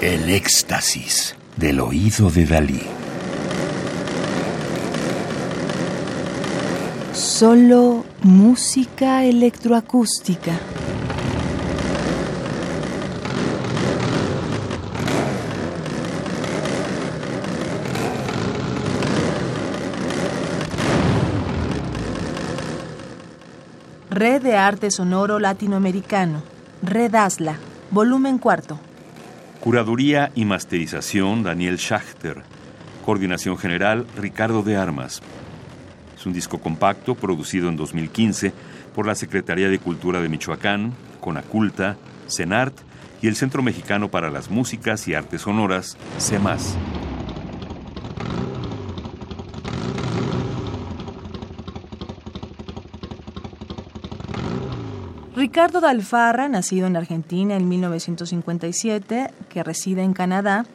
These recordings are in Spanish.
El éxtasis del oído de Dalí. Solo música electroacústica. Red de Arte Sonoro Latinoamericano. Red ASLA. Volumen cuarto. Curaduría y masterización Daniel Schachter. Coordinación general Ricardo de Armas. Es un disco compacto producido en 2015 por la Secretaría de Cultura de Michoacán, Conaculta, CENART y el Centro Mexicano para las Músicas y Artes Sonoras, CEMAS. Ricardo Dalfarra, nacido en Argentina en 1957, que reside en Canadá,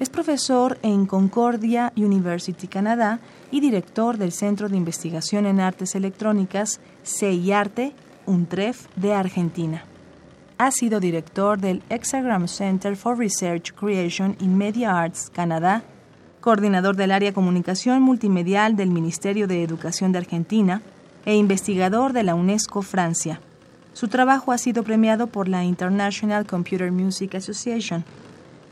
es profesor en Concordia University Canadá y director del Centro de Investigación en Artes Electrónicas CIARTE, UNTREF, de Argentina. Ha sido director del Hexagram Center for Research Creation in Media Arts, Canadá, coordinador del área Comunicación Multimedial del Ministerio de Educación de Argentina e investigador de la UNESCO Francia. Su trabajo ha sido premiado por la International Computer Music Association.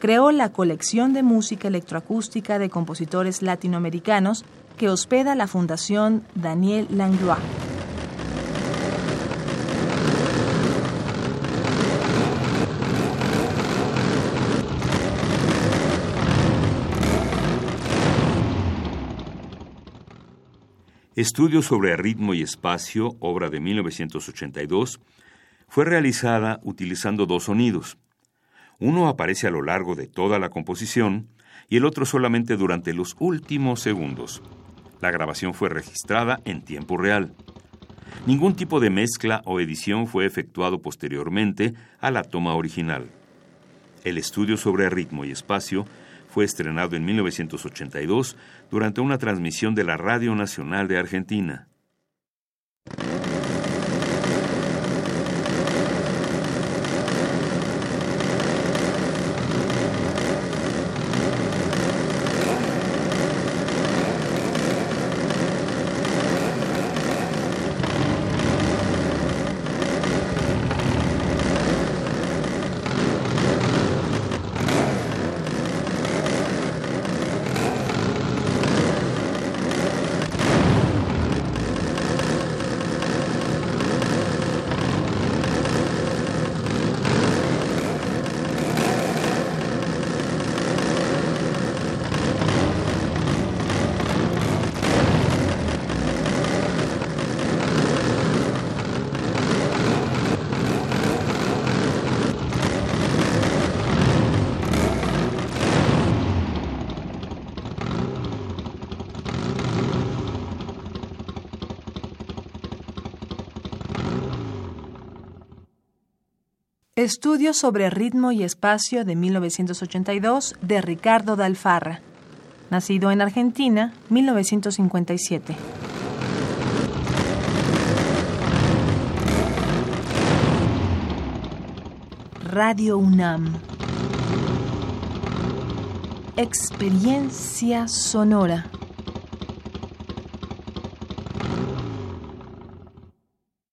Creó la colección de música electroacústica de compositores latinoamericanos que hospeda la Fundación Daniel Langlois. Estudio sobre ritmo y espacio, obra de 1982, fue realizada utilizando dos sonidos. Uno aparece a lo largo de toda la composición y el otro solamente durante los últimos segundos. La grabación fue registrada en tiempo real. Ningún tipo de mezcla o edición fue efectuado posteriormente a la toma original. El estudio sobre ritmo y espacio fue estrenado en 1982 durante una transmisión de la Radio Nacional de Argentina. Estudio sobre ritmo y espacio de 1982 de Ricardo Dalfarra. Nacido en Argentina, 1957. Radio UNAM. Experiencia sonora.